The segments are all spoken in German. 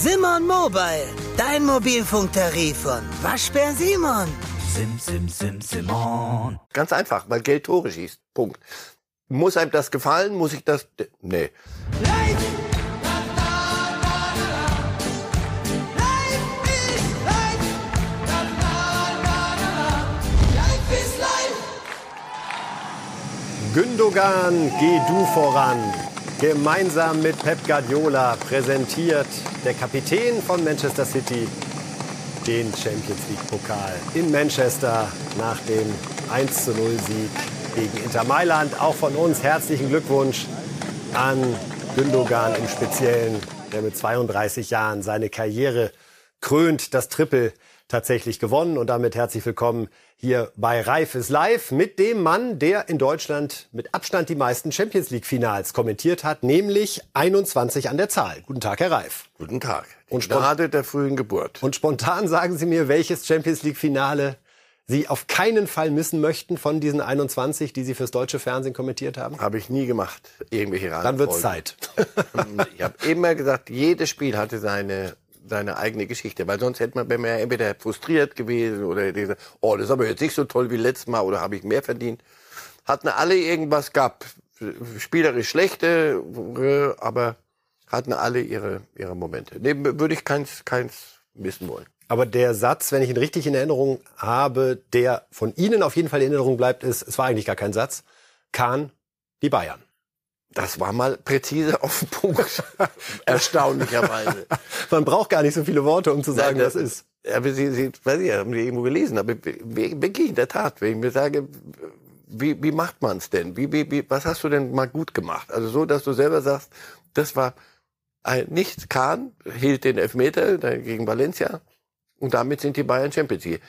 Simon Mobile, dein Mobilfunktarif von Waschbär Simon. Sim, sim, sim, Simon. Ganz einfach, weil Geld Tore schießt. Punkt. Muss einem das gefallen? Muss ich das? Nee. Gündogan, geh du voran. Gemeinsam mit Pep Guardiola präsentiert der Kapitän von Manchester City den Champions League Pokal in Manchester nach dem 1 zu 0 Sieg gegen Inter Mailand. Auch von uns herzlichen Glückwunsch an Gündogan im Speziellen, der mit 32 Jahren seine Karriere krönt, das Triple tatsächlich gewonnen. Und damit herzlich willkommen hier bei Reif ist live mit dem Mann, der in Deutschland mit Abstand die meisten Champions League Finals kommentiert hat, nämlich 21 an der Zahl. Guten Tag, Herr Reif. Guten Tag. Und gerade der frühen Geburt. Und spontan sagen Sie mir, welches Champions League Finale Sie auf keinen Fall missen möchten von diesen 21, die Sie fürs deutsche Fernsehen kommentiert haben? Habe ich nie gemacht. Irgendwelche Dann wird's Zeit. ich habe immer gesagt, jedes Spiel hatte seine seine eigene Geschichte, weil sonst hätte man, wenn man entweder frustriert gewesen oder gesagt, oh, das ist aber jetzt nicht so toll wie letztes Mal oder habe ich mehr verdient. Hatten alle irgendwas gab, spielerisch schlechte, aber hatten alle ihre ihre Momente. Nee, würde ich keins keins missen wollen. Aber der Satz, wenn ich ihn richtig in Erinnerung habe, der von Ihnen auf jeden Fall in Erinnerung bleibt, ist, es war eigentlich gar kein Satz, Kahn, die Bayern. Das war mal präzise auf den Punkt. Erstaunlicherweise. Man braucht gar nicht so viele Worte, um zu sagen, was ist. Aber Sie, Sie, weiß ich, haben Sie irgendwo gelesen, aber wirklich in der Tat, wenn ich mir sage, wie, wie macht man es denn? Wie, wie, wie, was hast du denn mal gut gemacht? Also so, dass du selber sagst, das war ein, nicht Kahn, hielt den Elfmeter gegen Valencia und damit sind die Bayern Champions League.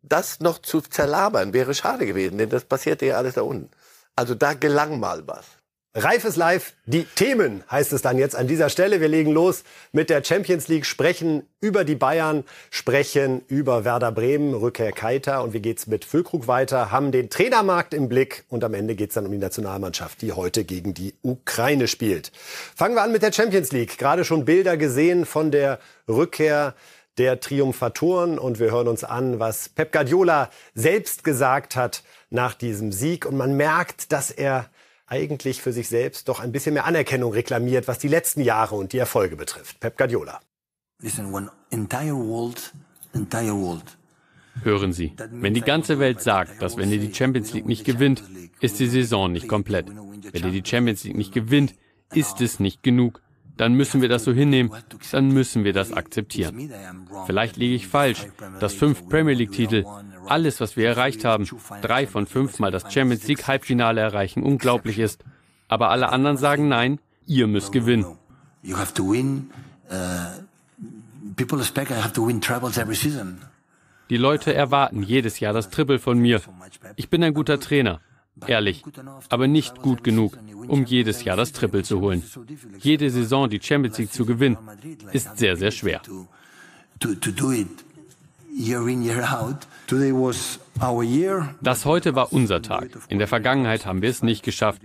Das noch zu zerlabern wäre schade gewesen, denn das passierte ja alles da unten. Also da gelang mal was. Reifes Live, die Themen heißt es dann jetzt an dieser Stelle. Wir legen los mit der Champions League, sprechen über die Bayern, sprechen über Werder Bremen, Rückkehr Keiter und wie geht's mit Füllkrug weiter, haben den Trainermarkt im Blick und am Ende geht's dann um die Nationalmannschaft, die heute gegen die Ukraine spielt. Fangen wir an mit der Champions League. Gerade schon Bilder gesehen von der Rückkehr der Triumphatoren und wir hören uns an, was Pep Guardiola selbst gesagt hat nach diesem Sieg und man merkt, dass er eigentlich für sich selbst doch ein bisschen mehr Anerkennung reklamiert, was die letzten Jahre und die Erfolge betrifft. Pep Guardiola. Hören Sie, wenn die ganze Welt sagt, dass wenn ihr die Champions League nicht gewinnt, ist die Saison nicht komplett. Wenn ihr die Champions League nicht gewinnt, ist es nicht genug dann müssen wir das so hinnehmen, dann müssen wir das akzeptieren. Vielleicht liege ich falsch, dass fünf Premier League-Titel, alles, was wir erreicht haben, drei von fünf Mal das Champions League Halbfinale erreichen, unglaublich ist. Aber alle anderen sagen nein, ihr müsst gewinnen. Die Leute erwarten jedes Jahr das Triple von mir. Ich bin ein guter Trainer. Ehrlich, aber nicht gut genug, um jedes Jahr das Triple zu holen. Jede Saison die Champions League zu gewinnen, ist sehr, sehr schwer. Das heute war unser Tag. In der Vergangenheit haben wir es nicht geschafft.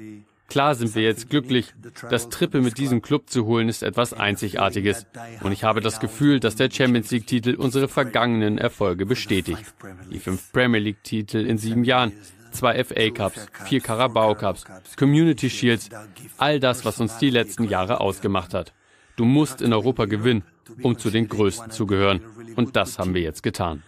Klar sind wir jetzt glücklich. Das Triple mit diesem Club zu holen ist etwas Einzigartiges. Und ich habe das Gefühl, dass der Champions League-Titel unsere vergangenen Erfolge bestätigt. Die fünf Premier League-Titel in sieben Jahren zwei FA Cups, vier Carabao Cups, Community Shields, all das, was uns die letzten Jahre ausgemacht hat. Du musst in Europa gewinnen, um zu den Größten zu gehören. Und das haben wir jetzt getan.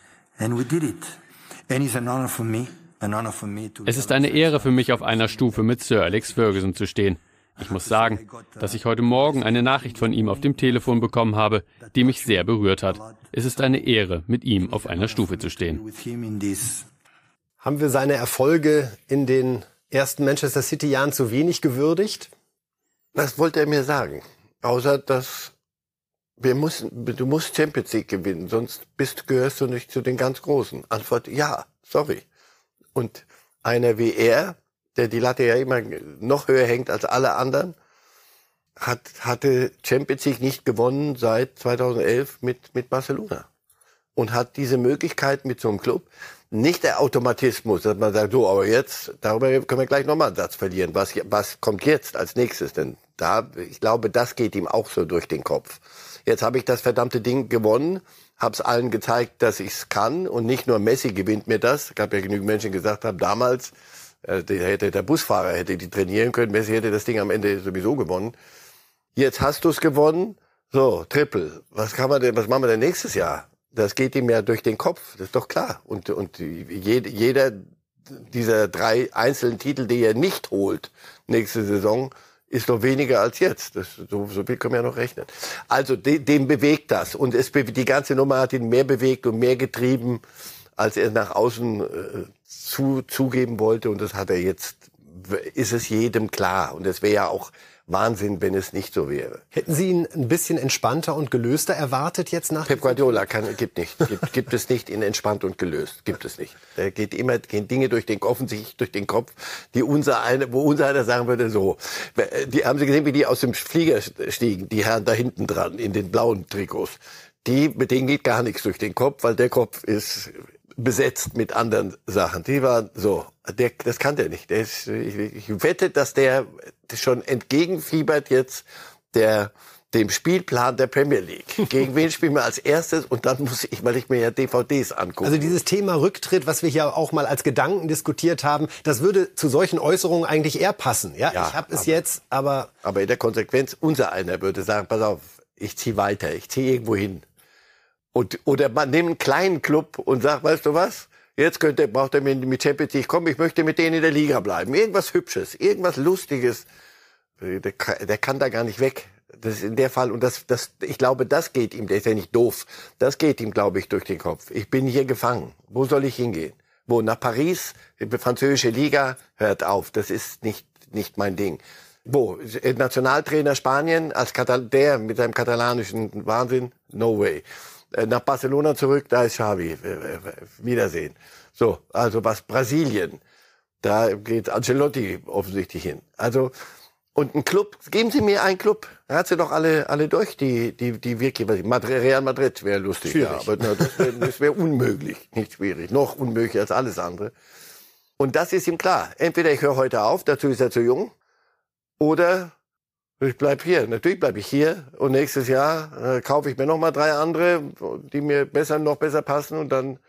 Es ist eine Ehre für mich, auf einer Stufe mit Sir Alex Ferguson zu stehen. Ich muss sagen, dass ich heute Morgen eine Nachricht von ihm auf dem Telefon bekommen habe, die mich sehr berührt hat. Es ist eine Ehre, mit ihm auf einer Stufe zu stehen. Haben wir seine Erfolge in den ersten Manchester City Jahren zu wenig gewürdigt? Was wollte er mir sagen? Außer, dass wir müssen, du musst Champions League gewinnen, sonst bist, gehörst du nicht zu den ganz Großen. Antwort, ja, sorry. Und einer wie er, der die Latte ja immer noch höher hängt als alle anderen, hat, hatte Champions League nicht gewonnen seit 2011 mit, mit Barcelona. Und hat diese Möglichkeit mit so einem Club, nicht der Automatismus, dass man sagt, so, aber jetzt, darüber können wir gleich nochmal einen Satz verlieren. Was, was kommt jetzt als nächstes? Denn da, ich glaube, das geht ihm auch so durch den Kopf. Jetzt habe ich das verdammte Ding gewonnen, habe es allen gezeigt, dass ich es kann und nicht nur Messi gewinnt mir das. Es gab ja genügend Menschen, die gesagt haben, damals äh, der, hätte, der Busfahrer hätte die trainieren können, Messi hätte das Ding am Ende sowieso gewonnen. Jetzt hast du es gewonnen, so Triple. Was kann man denn, was machen wir denn nächstes Jahr? Das geht ihm ja durch den Kopf, das ist doch klar. Und und jeder dieser drei einzelnen Titel, die er nicht holt nächste Saison, ist doch weniger als jetzt. Das, so, so viel können wir ja noch rechnen. Also de, dem bewegt das. Und es, die ganze Nummer hat ihn mehr bewegt und mehr getrieben, als er nach außen äh, zu, zugeben wollte. Und das hat er jetzt, ist es jedem klar. Und es wäre ja auch Wahnsinn, wenn es nicht so wäre. Hätten Sie ihn ein bisschen entspannter und gelöster erwartet jetzt nach? Pep Guardiola kann, gibt nicht, gibt, gibt es nicht in entspannt und gelöst, gibt es nicht. Da geht immer gehen Dinge durch den offensichtlich durch den Kopf, die unser eine, wo unser einer sagen würde so. Die haben Sie gesehen, wie die aus dem Flieger stiegen, die Herren da hinten dran in den blauen Trikots. Die mit denen geht gar nichts durch den Kopf, weil der Kopf ist besetzt mit anderen Sachen. Die waren so, der, das kann der nicht. Der ist, ich, ich wette, dass der schon entgegenfiebert jetzt der dem Spielplan der Premier League. Gegen wen spielen wir als erstes? Und dann muss ich, weil ich mir ja DVDs angucke. Also dieses Thema Rücktritt, was wir hier auch mal als Gedanken diskutiert haben, das würde zu solchen Äußerungen eigentlich eher passen. Ja, ja ich habe es jetzt, aber... Aber in der Konsequenz, unser einer würde sagen, pass auf, ich ziehe weiter, ich ziehe irgendwo hin. Und, oder man nimmt einen kleinen Club und sagt, weißt du was? Jetzt könnte, braucht er mit Champions League kommen, ich möchte mit denen in der Liga bleiben. Irgendwas Hübsches, irgendwas Lustiges. Der, der kann da gar nicht weg. Das ist in der Fall, und das, das, ich glaube, das geht ihm, der ist ja nicht doof. Das geht ihm, glaube ich, durch den Kopf. Ich bin hier gefangen. Wo soll ich hingehen? Wo? Nach Paris? Die französische Liga? Hört auf. Das ist nicht, nicht mein Ding. Wo? Nationaltrainer Spanien als Katal der mit seinem katalanischen Wahnsinn? No way. Äh, nach Barcelona zurück, da ist Xavi. Äh, äh, Wiedersehen. So, also was Brasilien. Da geht Ancelotti offensichtlich hin. Also, und ein Club, geben Sie mir einen Club. Er hat sie doch alle, alle durch, die, die, die wirklich, was ich, Madrid, Real Madrid wäre lustig. Schwierig. Ja, aber na, das wäre wär unmöglich. Nicht schwierig. Noch unmöglicher als alles andere. Und das ist ihm klar. Entweder ich höre heute auf, dazu ist er zu jung, oder ich bleib hier. Natürlich bleibe ich hier und nächstes Jahr äh, kaufe ich mir noch mal drei andere, die mir besser noch besser passen und dann,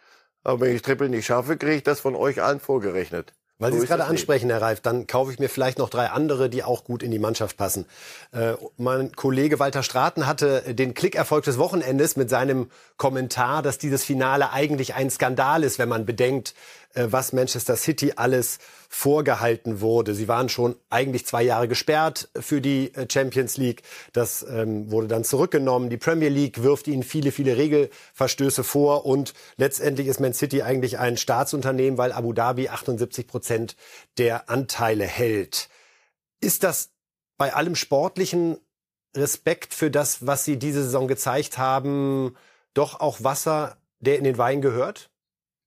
aber wenn ich Triple nicht schaffe, kriege ich das von euch allen vorgerechnet. Weil Sie es gerade ansprechen, Herr Reif, dann kaufe ich mir vielleicht noch drei andere, die auch gut in die Mannschaft passen. Äh, mein Kollege Walter Straten hatte den Klickerfolg des Wochenendes mit seinem Kommentar, dass dieses Finale eigentlich ein Skandal ist, wenn man bedenkt, äh, was Manchester City alles vorgehalten wurde. Sie waren schon eigentlich zwei Jahre gesperrt für die äh, Champions League. Das ähm, wurde dann zurückgenommen. Die Premier League wirft ihnen viele, viele Regelverstöße vor und letztendlich ist Man City eigentlich ein Staatsunternehmen, weil Abu Dhabi 78 Prozent der Anteile hält. Ist das bei allem sportlichen Respekt für das, was Sie diese Saison gezeigt haben, doch auch Wasser, der in den Wein gehört?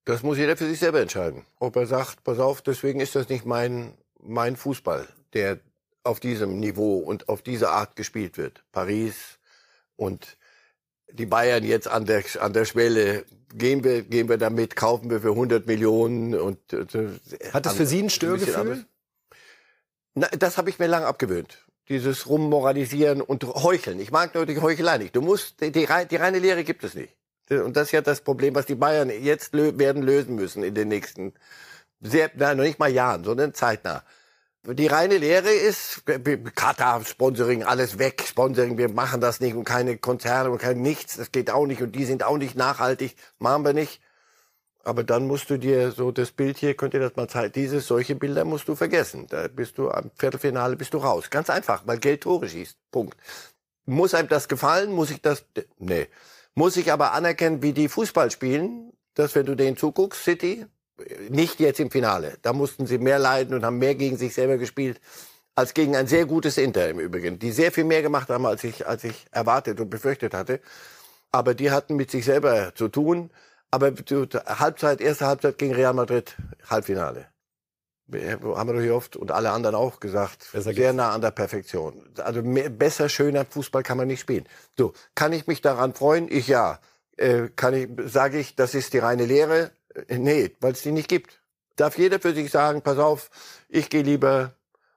Das muss jeder für sich selber entscheiden. Ob er sagt, pass auf, deswegen ist das nicht mein, mein Fußball, der auf diesem Niveau und auf diese Art gespielt wird. Paris und die Bayern jetzt an der, an der Schwelle. Gehen wir, gehen wir damit, kaufen wir für 100 Millionen und, äh, Hat das für Sie ein Störgefühl? Na, das habe ich mir lang abgewöhnt. Dieses Rummoralisieren und Heucheln. Ich mag nur die Heuchelei nicht. Du musst, die, die, die reine Lehre gibt es nicht. Und das ist ja das Problem, was die Bayern jetzt lö werden lösen müssen in den nächsten, sehr, nein, noch nicht mal Jahren, sondern zeitnah. Die reine Lehre ist, Katar, Sponsoring, alles weg, Sponsoring, wir machen das nicht und keine Konzerne und kein nichts, das geht auch nicht und die sind auch nicht nachhaltig, machen wir nicht. Aber dann musst du dir so das Bild hier, könnt ihr das mal zeigen, dieses, solche Bilder musst du vergessen. Da bist du am Viertelfinale bist du raus. Ganz einfach, weil Geld Tore schießt. Punkt. Muss einem das gefallen? Muss ich das? Nee. Muss ich aber anerkennen, wie die Fußball spielen, dass wenn du denen zuguckst, City, nicht jetzt im Finale. Da mussten sie mehr leiden und haben mehr gegen sich selber gespielt als gegen ein sehr gutes Inter im Übrigen, die sehr viel mehr gemacht haben, als ich, als ich erwartet und befürchtet hatte. Aber die hatten mit sich selber zu tun. Aber Halbzeit, erste Halbzeit gegen Real Madrid, Halbfinale. Haben wir doch hier oft und alle anderen auch gesagt, sehr nah an der Perfektion. Also mehr, besser, schöner Fußball kann man nicht spielen. So, kann ich mich daran freuen? Ich ja. Äh, kann ich, sage ich, das ist die reine Lehre? Äh, nee, weil es die nicht gibt. Darf jeder für sich sagen, pass auf, ich gehe lieber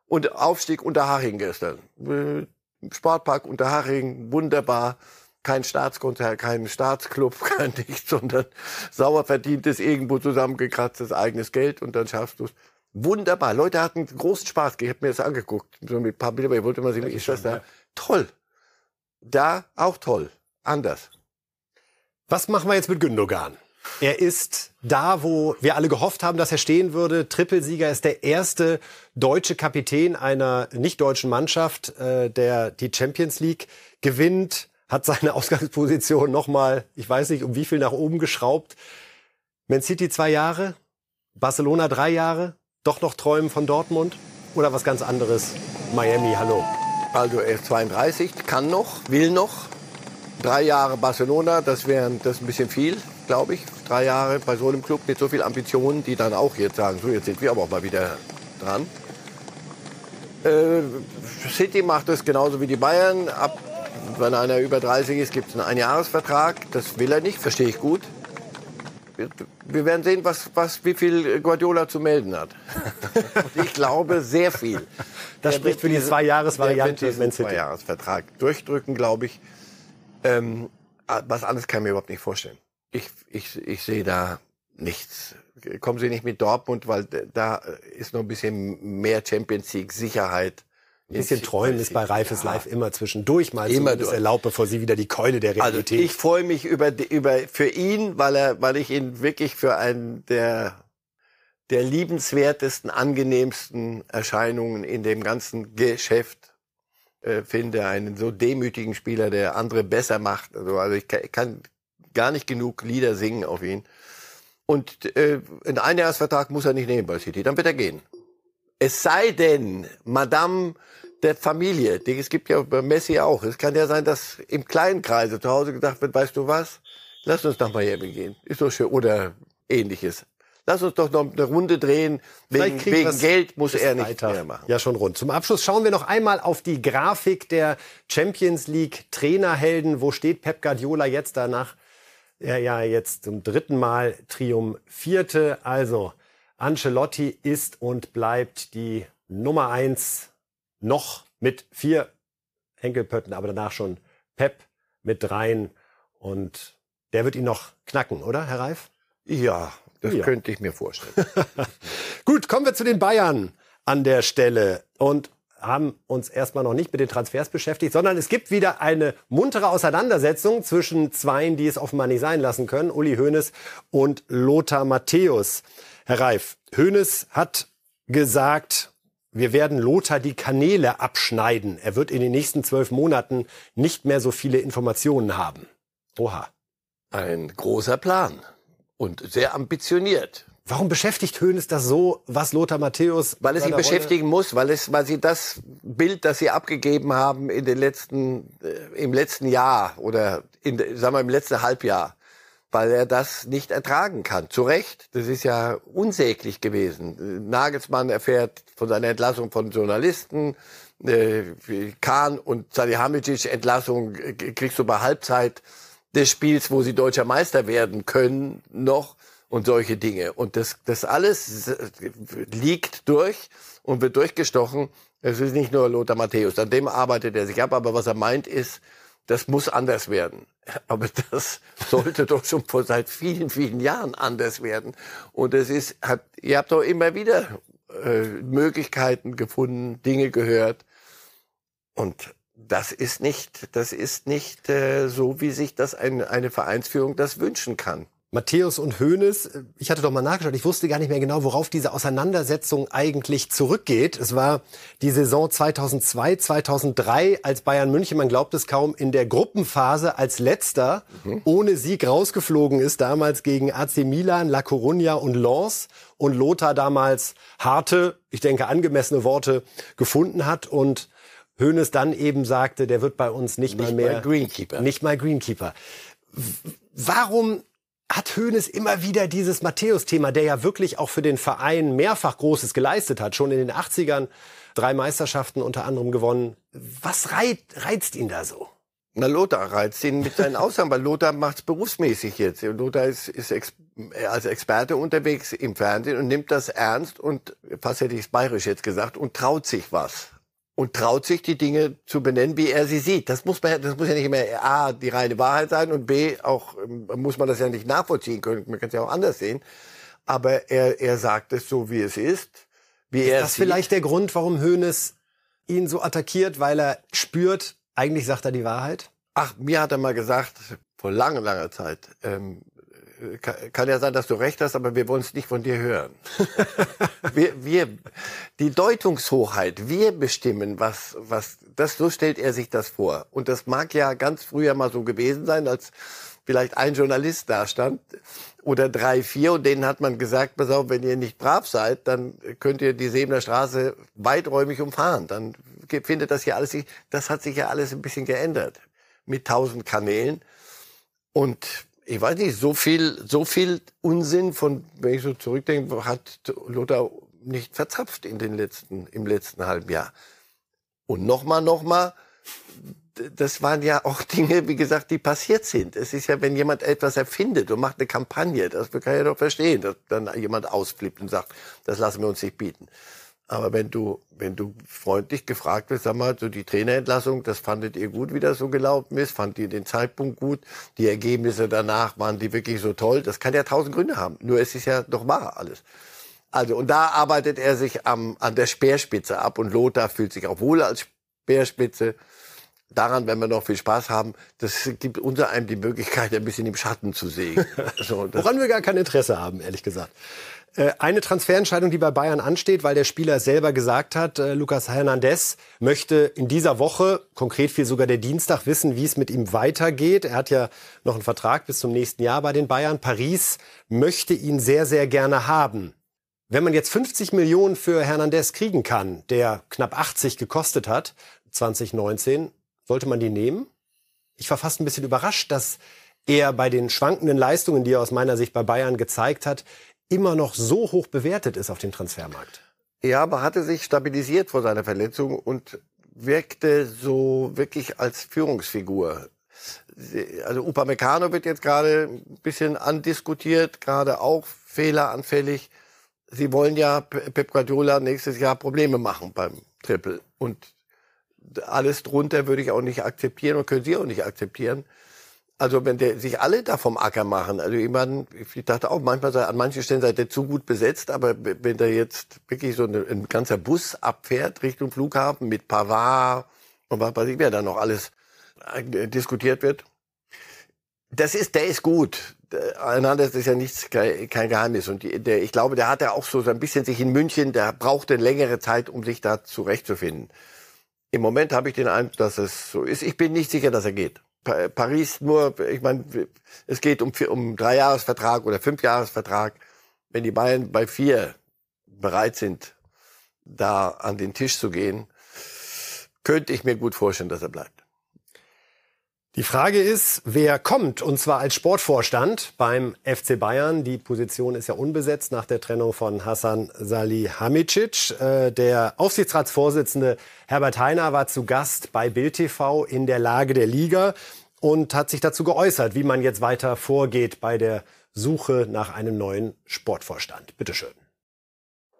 und Aufstieg unter Haching gestern. Äh, Sportpark unter Haching, wunderbar. Kein Staatskonzert, kein Staatsclub, kein nichts, sondern sauer verdientes, irgendwo zusammengekratztes eigenes Geld und dann schaffst du es. Wunderbar. Leute hatten großen Spaß. Ich habe mir das angeguckt. So mit ein paar Bilder, ich wollte mal sehen, wie ist das da? Toll. Da auch toll. Anders. Was machen wir jetzt mit Gündogan? Er ist da, wo wir alle gehofft haben, dass er stehen würde. Trippelsieger ist der erste deutsche Kapitän einer nicht-deutschen Mannschaft, äh, der die Champions League gewinnt, hat seine Ausgangsposition nochmal, ich weiß nicht, um wie viel nach oben geschraubt. Man City zwei Jahre, Barcelona drei Jahre, doch noch träumen von Dortmund oder was ganz anderes? Miami, hallo. Also er ist 32, kann noch, will noch. Drei Jahre Barcelona, das wäre das ein bisschen viel, glaube ich. Drei Jahre bei so einem Club mit so viel Ambitionen, die dann auch jetzt sagen, so jetzt sind wir aber auch mal wieder dran. Äh, City macht es genauso wie die Bayern. Ab, wenn einer über 30 ist, gibt es einen Einjahresvertrag. Das will er nicht, verstehe ich gut. Wir werden sehen, was, was, wie viel Guardiola zu melden hat. ich glaube, sehr viel. Das spricht für die Zwei-Jahres-Variante diesen Zwei-Jahres-Vertrag durchdrücken, glaube ich. Ähm, was anderes kann ich mir überhaupt nicht vorstellen. Ich, ich, ich sehe da nichts. Kommen Sie nicht mit Dortmund, weil da ist noch ein bisschen mehr Champions League Sicherheit. Ein bisschen träumen ist bei Reifes ja. Live immer zwischendurch mal immer so, erlaubt, bevor sie wieder die Keule der Realität. Also ich freue mich über, über für ihn, weil er, weil ich ihn wirklich für einen der der liebenswertesten, angenehmsten Erscheinungen in dem ganzen Geschäft äh, finde. Einen so demütigen Spieler, der andere besser macht. Also, also ich kann, kann gar nicht genug Lieder singen auf ihn. Und äh, einen Einjahresvertrag muss er nicht nehmen bei City, dann wird er gehen. Es sei denn, Madame der Familie, es gibt ja bei Messi auch, es kann ja sein, dass im kleinen Kreise zu Hause gedacht wird, weißt du was, lass uns nach Miami gehen, ist so schön, oder ähnliches. Lass uns doch noch eine Runde drehen. Wegen, wegen Geld muss er nicht weiter. mehr machen. Ja, schon rund. Zum Abschluss schauen wir noch einmal auf die Grafik der Champions League Trainerhelden. Wo steht Pep Guardiola jetzt danach? Er ja jetzt zum dritten Mal triumphierte. Also Ancelotti ist und bleibt die Nummer eins noch mit vier Enkelpötten, aber danach schon Pep mit dreien. Und der wird ihn noch knacken, oder, Herr Reif? Ja, das ja. könnte ich mir vorstellen. Gut, kommen wir zu den Bayern an der Stelle und haben uns erstmal noch nicht mit den Transfers beschäftigt, sondern es gibt wieder eine muntere Auseinandersetzung zwischen Zweien, die es offenbar nicht sein lassen können, Uli Hoeneß und Lothar Matthäus. Herr Reif, Hoeneß hat gesagt, wir werden Lothar die Kanäle abschneiden. Er wird in den nächsten zwölf Monaten nicht mehr so viele Informationen haben. Oha. Ein großer Plan und sehr ambitioniert. Warum beschäftigt Hoeneß das so, was Lothar Matthäus? Weil es ihn beschäftigen muss, weil es, weil sie das Bild, das sie abgegeben haben in den letzten, äh, im letzten Jahr oder in, sagen wir im letzten Halbjahr, weil er das nicht ertragen kann. Zu Recht, das ist ja unsäglich gewesen. Nagelsmann erfährt von seiner Entlassung von Journalisten, äh, Kahn und Salihamidzic Entlassung äh, kriegst du bei Halbzeit des Spiels, wo sie deutscher Meister werden können, noch und solche Dinge. Und das, das alles liegt durch und wird durchgestochen. Es ist nicht nur Lothar Matthäus, an dem arbeitet er sich ab, aber was er meint ist, das muss anders werden. Aber das sollte doch schon vor seit vielen, vielen Jahren anders werden. Und es ist, hat, ihr habt doch immer wieder äh, Möglichkeiten gefunden, Dinge gehört. Und das ist nicht, das ist nicht äh, so, wie sich das ein, eine Vereinsführung das wünschen kann. Matthäus und Hoeneß, ich hatte doch mal nachgeschaut, ich wusste gar nicht mehr genau, worauf diese Auseinandersetzung eigentlich zurückgeht. Es war die Saison 2002, 2003, als Bayern München, man glaubt es kaum, in der Gruppenphase als letzter mhm. ohne Sieg rausgeflogen ist, damals gegen AC Milan, La Coruña und Lens und Lothar damals harte, ich denke angemessene Worte gefunden hat und Hoeneß dann eben sagte, der wird bei uns nicht, nicht mal mehr mal Greenkeeper. Nicht mal Greenkeeper. Warum hat Hoeneß immer wieder dieses Matthäus-Thema, der ja wirklich auch für den Verein mehrfach Großes geleistet hat, schon in den 80ern drei Meisterschaften unter anderem gewonnen. Was reizt, ihn da so? Na, Lothar reizt ihn mit seinen Aussagen, weil Lothar macht's berufsmäßig jetzt. Lothar ist, ist ex als Experte unterwegs im Fernsehen und nimmt das ernst und, fast hätte ich es bayerisch jetzt gesagt, und traut sich was. Und traut sich, die Dinge zu benennen, wie er sie sieht. Das muss man, das muss ja nicht immer A, die reine Wahrheit sein und B, auch, ähm, muss man das ja nicht nachvollziehen können. Man kann es ja auch anders sehen. Aber er, er sagt es so, wie es ist. Wie ist er das sieht. vielleicht der Grund, warum Hoeneß ihn so attackiert, weil er spürt, eigentlich sagt er die Wahrheit? Ach, mir hat er mal gesagt, vor langer, langer Zeit, ähm, kann, ja sein, dass du recht hast, aber wir wollen es nicht von dir hören. wir, wir, die Deutungshochheit, wir bestimmen, was, was, das, so stellt er sich das vor. Und das mag ja ganz früher mal so gewesen sein, als vielleicht ein Journalist da stand oder drei, vier und denen hat man gesagt, pass auf, wenn ihr nicht brav seid, dann könnt ihr die Sebener Straße weiträumig umfahren. Dann findet das hier alles, das hat sich ja alles ein bisschen geändert mit tausend Kanälen und ich weiß nicht, so viel, so viel Unsinn von, wenn ich so zurückdenke, hat Lothar nicht verzapft in den letzten, im letzten halben Jahr. Und nochmal, nochmal, das waren ja auch Dinge, wie gesagt, die passiert sind. Es ist ja, wenn jemand etwas erfindet und macht eine Kampagne, das kann ich ja doch verstehen, dass dann jemand ausflippt und sagt, das lassen wir uns nicht bieten. Aber wenn du, wenn du freundlich gefragt wirst, sag mal, so die Trainerentlassung, das fandet ihr gut, wie das so gelaufen ist? Fandet ihr den Zeitpunkt gut? Die Ergebnisse danach, waren die wirklich so toll? Das kann ja tausend Gründe haben. Nur es ist ja doch wahr alles. Also, und da arbeitet er sich am, an der Speerspitze ab und Lothar fühlt sich auch wohl als Speerspitze. Daran, wenn wir noch viel Spaß haben, das gibt unter einem die Möglichkeit, ein bisschen im Schatten zu sehen. So, Woran wir gar kein Interesse haben, ehrlich gesagt. Äh, eine Transferentscheidung, die bei Bayern ansteht, weil der Spieler selber gesagt hat, äh, Lucas Hernandez möchte in dieser Woche, konkret viel sogar der Dienstag, wissen, wie es mit ihm weitergeht. Er hat ja noch einen Vertrag bis zum nächsten Jahr bei den Bayern. Paris möchte ihn sehr, sehr gerne haben. Wenn man jetzt 50 Millionen für Hernandez kriegen kann, der knapp 80 gekostet hat, 2019, sollte man die nehmen? Ich war fast ein bisschen überrascht, dass er bei den schwankenden Leistungen, die er aus meiner Sicht bei Bayern gezeigt hat, immer noch so hoch bewertet ist auf dem Transfermarkt. Ja, aber hatte sich stabilisiert vor seiner Verletzung und wirkte so wirklich als Führungsfigur. Also Upamecano wird jetzt gerade ein bisschen andiskutiert, gerade auch fehleranfällig. Sie wollen ja Pep Guardiola nächstes Jahr Probleme machen beim Triple. Und alles drunter würde ich auch nicht akzeptieren und können Sie auch nicht akzeptieren. Also wenn der, sich alle da vom Acker machen, also ich, ich dachte auch, manchmal sei, an manchen Stellen seid ihr zu gut besetzt, aber wenn da jetzt wirklich so eine, ein ganzer Bus abfährt Richtung Flughafen mit Pavard und was weiß ich, wer da noch alles äh, diskutiert wird, das ist, der ist gut. Das ist ja nichts, kein Geheimnis. Und der, ich glaube, der hat ja auch so ein bisschen sich in München, der brauchte längere Zeit, um sich da zurechtzufinden. Im Moment habe ich den Eindruck, dass es so ist. Ich bin nicht sicher, dass er geht. Paris nur, ich meine, es geht um, um drei oder fünf Jahresvertrag. Wenn die Bayern bei vier bereit sind, da an den Tisch zu gehen, könnte ich mir gut vorstellen, dass er bleibt. Die Frage ist, wer kommt, und zwar als Sportvorstand beim FC Bayern. Die Position ist ja unbesetzt nach der Trennung von Hassan Salihamidzic. Äh, der Aufsichtsratsvorsitzende Herbert Heiner war zu Gast bei Bild TV in der Lage der Liga und hat sich dazu geäußert, wie man jetzt weiter vorgeht bei der Suche nach einem neuen Sportvorstand. Bitte schön.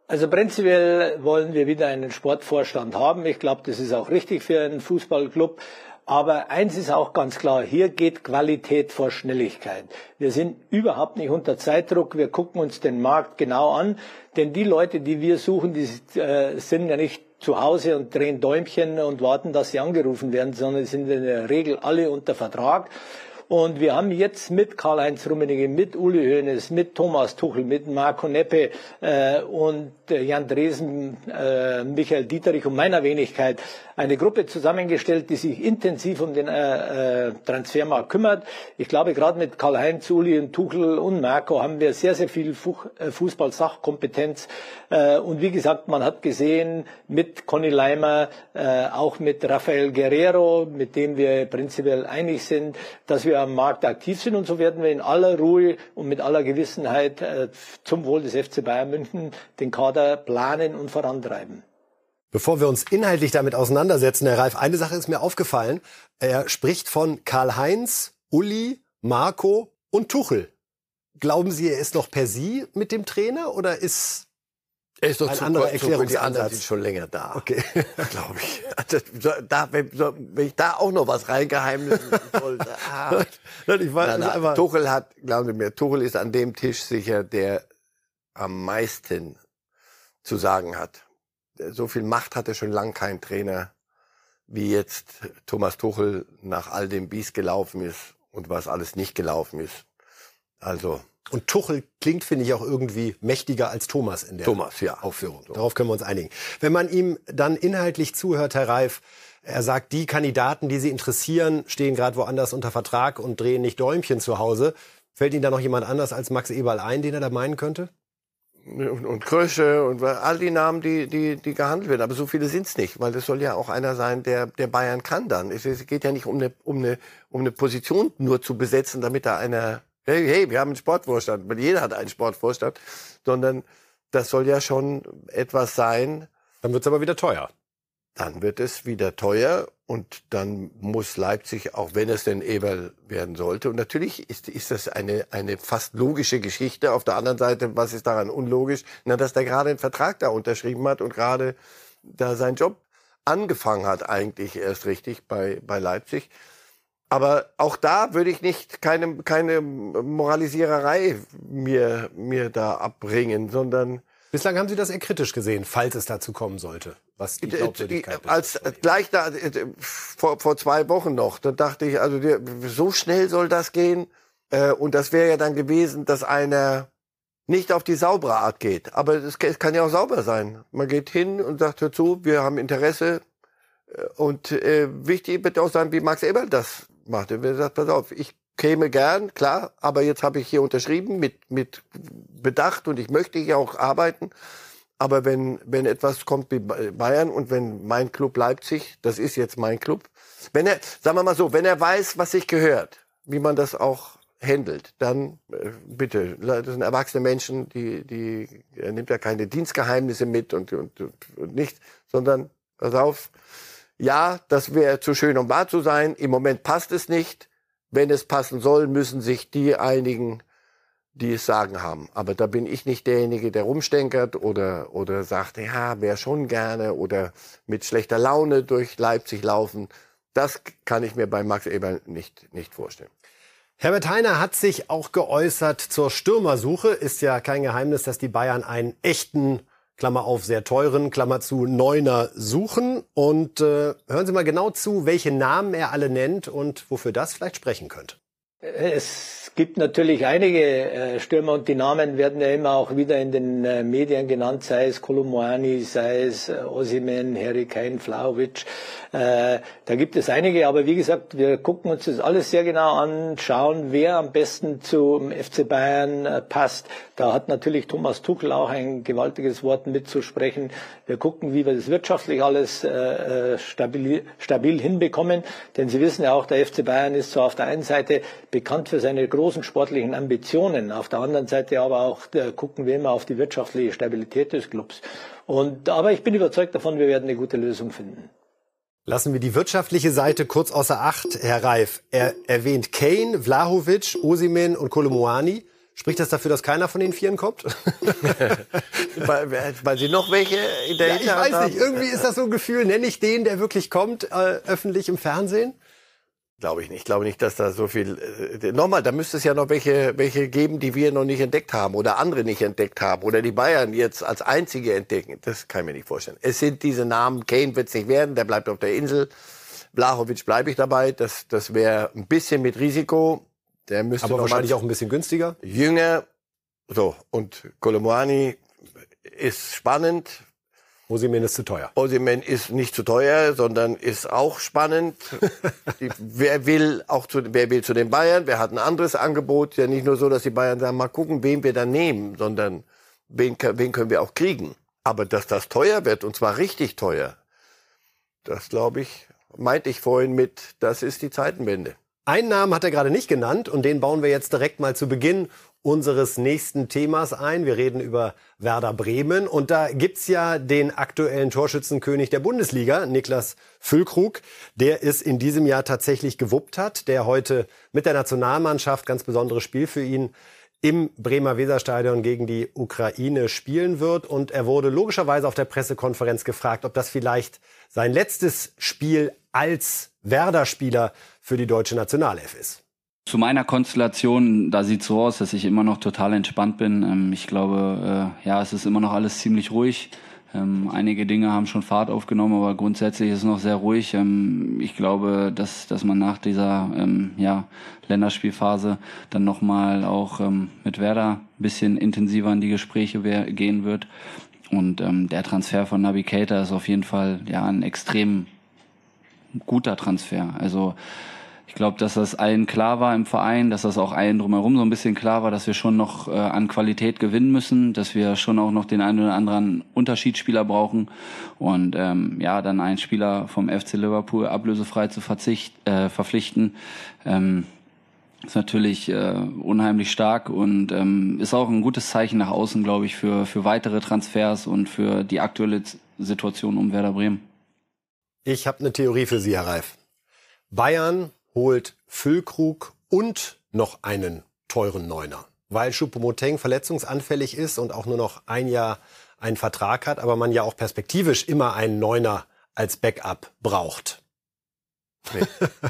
Also prinzipiell wollen wir wieder einen Sportvorstand haben. Ich glaube, das ist auch richtig für einen Fußballclub. Aber eins ist auch ganz klar, hier geht Qualität vor Schnelligkeit. Wir sind überhaupt nicht unter Zeitdruck, wir gucken uns den Markt genau an, denn die Leute, die wir suchen, die äh, sind ja nicht zu Hause und drehen Däumchen und warten, dass sie angerufen werden, sondern sind in der Regel alle unter Vertrag. Und wir haben jetzt mit Karl-Heinz Rummenigge, mit Uli Hoeneß, mit Thomas Tuchel, mit Marco Neppe äh, und äh, Jan Dresen, äh, Michael Dieterich und meiner Wenigkeit eine Gruppe zusammengestellt, die sich intensiv um den äh, äh, Transfermarkt kümmert. Ich glaube, gerade mit Karl-Heinz, Uli und Tuchel und Marco haben wir sehr, sehr viel äh, Fußball-Sachkompetenz. Äh, und wie gesagt, man hat gesehen, mit Conny Leimer, äh, auch mit Rafael Guerrero, mit dem wir prinzipiell einig sind, dass wir am Markt aktiv sind. Und so werden wir in aller Ruhe und mit aller Gewissenheit äh, zum Wohl des FC Bayern München den Kader planen und vorantreiben. Bevor wir uns inhaltlich damit auseinandersetzen, Herr Reif, eine Sache ist mir aufgefallen. Er spricht von Karl-Heinz, Uli, Marco und Tuchel. Glauben Sie, er ist noch per Sie mit dem Trainer oder ist er ist doch ein zu, anderer zu, die anderen sind schon länger da. Okay. Glaube ich. Also, so, da, wenn, wenn ich da auch noch was reingeheimnissen wollte. Ah. Nein, ich weiß Tuchel hat, glauben Sie mir, Tuchel ist an dem Tisch sicher, der am meisten zu sagen hat. So viel Macht hatte schon lang kein Trainer, wie jetzt Thomas Tuchel nach all dem, wie es gelaufen ist und was alles nicht gelaufen ist. Also Und Tuchel klingt, finde ich, auch irgendwie mächtiger als Thomas in der Thomas, ja. Aufführung. Darauf können wir uns einigen. Wenn man ihm dann inhaltlich zuhört, Herr Reif, er sagt, die Kandidaten, die Sie interessieren, stehen gerade woanders unter Vertrag und drehen nicht Däumchen zu Hause. Fällt Ihnen da noch jemand anders als Max Eberl ein, den er da meinen könnte? Und, und Krösche und all die Namen, die, die, die gehandelt werden. Aber so viele sind's nicht, weil das soll ja auch einer sein, der, der Bayern kann dann. Es, es geht ja nicht um eine, um, eine, um eine Position nur zu besetzen, damit da einer, hey, hey, wir haben einen Sportvorstand, weil jeder hat einen Sportvorstand, sondern das soll ja schon etwas sein, Dann wird's aber wieder teuer. Dann wird es wieder teuer und dann muss Leipzig, auch wenn es denn Eberl werden sollte, und natürlich ist, ist das eine, eine fast logische Geschichte. Auf der anderen Seite, was ist daran unlogisch? Na, dass der gerade einen Vertrag da unterschrieben hat und gerade da seinen Job angefangen hat, eigentlich erst richtig bei, bei Leipzig. Aber auch da würde ich nicht keine, keine Moralisiererei mir, mir da abbringen, sondern Bislang haben Sie das eher kritisch gesehen, falls es dazu kommen sollte, was die Glaubwürdigkeit als gleich da äh, vor, vor zwei Wochen noch, da dachte ich, also so schnell soll das gehen. Äh, und das wäre ja dann gewesen, dass einer nicht auf die saubere Art geht. Aber es es kann ja auch sauber sein. Man geht hin und sagt, hör zu, wir haben Interesse. Äh, Und äh, wichtig wird auch sein, wie Max Eberl das macht. Er sagt, pass auf, ich käme gern, klar, aber jetzt habe ich hier unterschrieben mit, mit Bedacht und ich möchte hier auch arbeiten. Aber wenn, wenn etwas kommt wie Bayern und wenn mein Club Leipzig, das ist jetzt mein Club, wenn er, sagen wir mal so, wenn er weiß, was sich gehört, wie man das auch handelt, dann äh, bitte, das sind erwachsene Menschen, die, die, er nimmt ja keine Dienstgeheimnisse mit und, und, und, nicht, sondern, pass auf, ja, das wäre zu schön, um wahr zu sein. Im Moment passt es nicht. Wenn es passen soll, müssen sich die einigen, die es sagen haben. Aber da bin ich nicht derjenige, der rumstenkert oder, oder sagt, ja, wäre schon gerne oder mit schlechter Laune durch Leipzig laufen. Das kann ich mir bei Max Eberl nicht, nicht vorstellen. Herbert Heiner hat sich auch geäußert zur Stürmersuche. Ist ja kein Geheimnis, dass die Bayern einen echten, Klammer auf, sehr teuren, Klammer zu, Neuner suchen. Und äh, hören Sie mal genau zu, welche Namen er alle nennt und wofür das vielleicht sprechen könnte. Es gibt natürlich einige äh, Stürmer und die Namen werden ja immer auch wieder in den äh, Medien genannt, sei es Kolumani, sei es äh, Osimen, Harry Kane, Vlaovic. Äh, da gibt es einige, aber wie gesagt, wir gucken uns das alles sehr genau an, schauen, wer am besten zum FC Bayern passt. Da hat natürlich Thomas Tuchel auch ein gewaltiges Wort mitzusprechen. Wir gucken, wie wir das wirtschaftlich alles stabil, stabil hinbekommen, denn Sie wissen ja auch, der FC Bayern ist zwar auf der einen Seite bekannt für seine großen sportlichen Ambitionen, auf der anderen Seite aber auch äh, gucken wir immer auf die wirtschaftliche Stabilität des Clubs. Und, aber ich bin überzeugt davon, wir werden eine gute Lösung finden. Lassen wir die wirtschaftliche Seite kurz außer Acht, Herr Reif. Er erwähnt Kane, Vlahovic, Osimen und Kolomoani. Spricht das dafür, dass keiner von den Vieren kommt? weil, weil Sie noch welche in der Ja, ich weiß nicht. Irgendwie ist das so ein Gefühl, nenne ich den, der wirklich kommt, äh, öffentlich im Fernsehen? Glaube ich nicht. Ich glaube nicht, dass da so viel. Äh, nochmal, da müsste es ja noch welche, welche geben, die wir noch nicht entdeckt haben oder andere nicht entdeckt haben oder die Bayern jetzt als einzige entdecken. Das kann ich mir nicht vorstellen. Es sind diese Namen. Kane wird es nicht werden, der bleibt auf der Insel. Blachovic bleibe ich dabei. Das, das wäre ein bisschen mit Risiko. Der müsste Aber wahrscheinlich auch ein bisschen günstiger. jünger. So und Kolomoani ist spannend. Osimen ist zu teuer. Osimhen ist nicht zu teuer, sondern ist auch spannend. Wer will auch zu, wer will zu den Bayern? Wer hat ein anderes Angebot? Ja, nicht nur so, dass die Bayern sagen, mal gucken, wen wir da nehmen, sondern wen, wen können wir auch kriegen. Aber dass das teuer wird, und zwar richtig teuer, das glaube ich, meinte ich vorhin mit, das ist die Zeitenwende. Einen Namen hat er gerade nicht genannt und den bauen wir jetzt direkt mal zu Beginn unseres nächsten Themas ein. Wir reden über Werder Bremen. Und da gibt's ja den aktuellen Torschützenkönig der Bundesliga, Niklas Füllkrug, der es in diesem Jahr tatsächlich gewuppt hat, der heute mit der Nationalmannschaft, ganz besonderes Spiel für ihn, im Bremer Weserstadion gegen die Ukraine spielen wird. Und er wurde logischerweise auf der Pressekonferenz gefragt, ob das vielleicht sein letztes Spiel als Werder-Spieler für die deutsche Nationalelf ist. Zu meiner Konstellation, da sieht so aus, dass ich immer noch total entspannt bin. Ähm, ich glaube, äh, ja, es ist immer noch alles ziemlich ruhig. Ähm, einige Dinge haben schon Fahrt aufgenommen, aber grundsätzlich ist es noch sehr ruhig. Ähm, ich glaube, dass, dass man nach dieser ja, Länderspielphase dann nochmal auch mit Werder ein bisschen intensiver in die Gespräche gehen wird. Und der Transfer von Navigator ist auf jeden Fall ja ein extrem guter Transfer. Also ich glaube, dass das allen klar war im Verein, dass das auch allen drumherum so ein bisschen klar war, dass wir schon noch äh, an Qualität gewinnen müssen, dass wir schon auch noch den einen oder anderen Unterschiedsspieler brauchen und ähm, ja, dann einen Spieler vom FC Liverpool ablösefrei zu verzicht, äh, verpflichten. Ähm, ist natürlich äh, unheimlich stark und ähm, ist auch ein gutes Zeichen nach außen, glaube ich, für, für weitere Transfers und für die aktuelle Situation um Werder Bremen. Ich habe eine Theorie für Sie, Herr Reif. Bayern holt Füllkrug und noch einen teuren Neuner. Weil Choupo-Moteng verletzungsanfällig ist und auch nur noch ein Jahr einen Vertrag hat, aber man ja auch perspektivisch immer einen Neuner als Backup braucht. Nee.